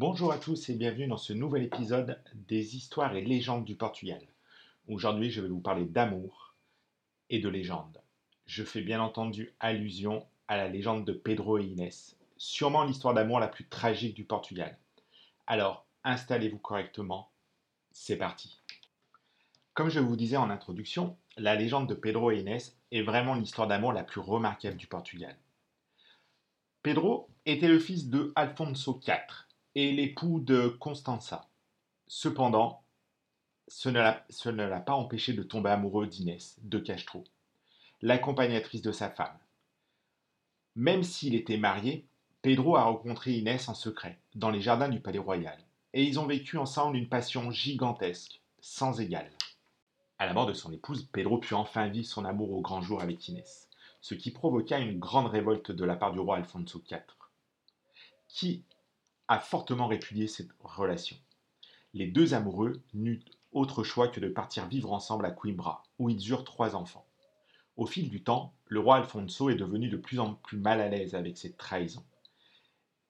Bonjour à tous et bienvenue dans ce nouvel épisode des histoires et légendes du Portugal. Aujourd'hui, je vais vous parler d'amour et de légende. Je fais bien entendu allusion à la légende de Pedro et Inès, sûrement l'histoire d'amour la plus tragique du Portugal. Alors, installez-vous correctement, c'est parti. Comme je vous disais en introduction, la légende de Pedro et Inès est vraiment l'histoire d'amour la plus remarquable du Portugal. Pedro était le fils de Alfonso IV et l'époux de Constanza. Cependant, ce ne l'a pas empêché de tomber amoureux d'Inès de Castro, l'accompagnatrice de sa femme. Même s'il était marié, Pedro a rencontré Inès en secret, dans les jardins du palais royal, et ils ont vécu ensemble une passion gigantesque, sans égale. À la mort de son épouse, Pedro put enfin vivre son amour au grand jour avec Inès ce qui provoqua une grande révolte de la part du roi Alfonso IV, qui a fortement répudié cette relation. Les deux amoureux n'eurent autre choix que de partir vivre ensemble à Coimbra, où ils eurent trois enfants. Au fil du temps, le roi Alfonso est devenu de plus en plus mal à l'aise avec cette trahison,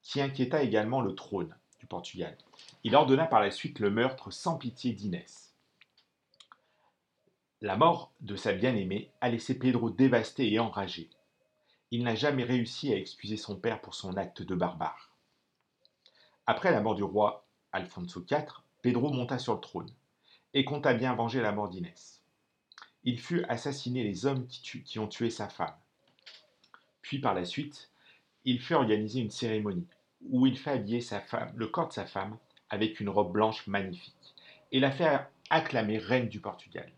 qui inquiéta également le trône du Portugal. Il ordonna par la suite le meurtre sans pitié d'Inès. La mort de sa bien-aimée a laissé Pedro dévasté et enragé. Il n'a jamais réussi à excuser son père pour son acte de barbare. Après la mort du roi Alfonso IV, Pedro monta sur le trône et compta bien venger la mort d'Inès. Il fut assassiner les hommes qui, ont tué sa femme. Puis par la suite, il fait organiser une cérémonie où il fait habiller le corps de sa femme avec une robe blanche magnifique et la fait acclamer reine du Portugal.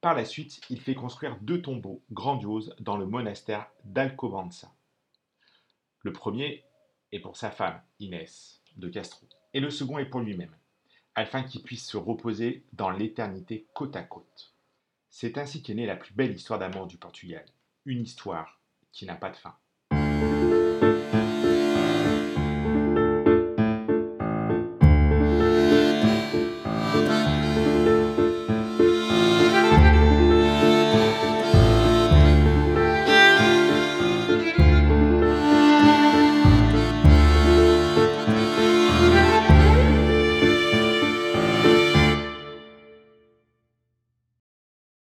Par la suite, il fait construire deux tombeaux grandioses dans le monastère d'Alcobenza. Le premier est pour sa femme, Inès de Castro, et le second est pour lui-même, afin qu'il puisse se reposer dans l'éternité côte à côte. C'est ainsi qu'est née la plus belle histoire d'amour du Portugal, une histoire qui n'a pas de fin.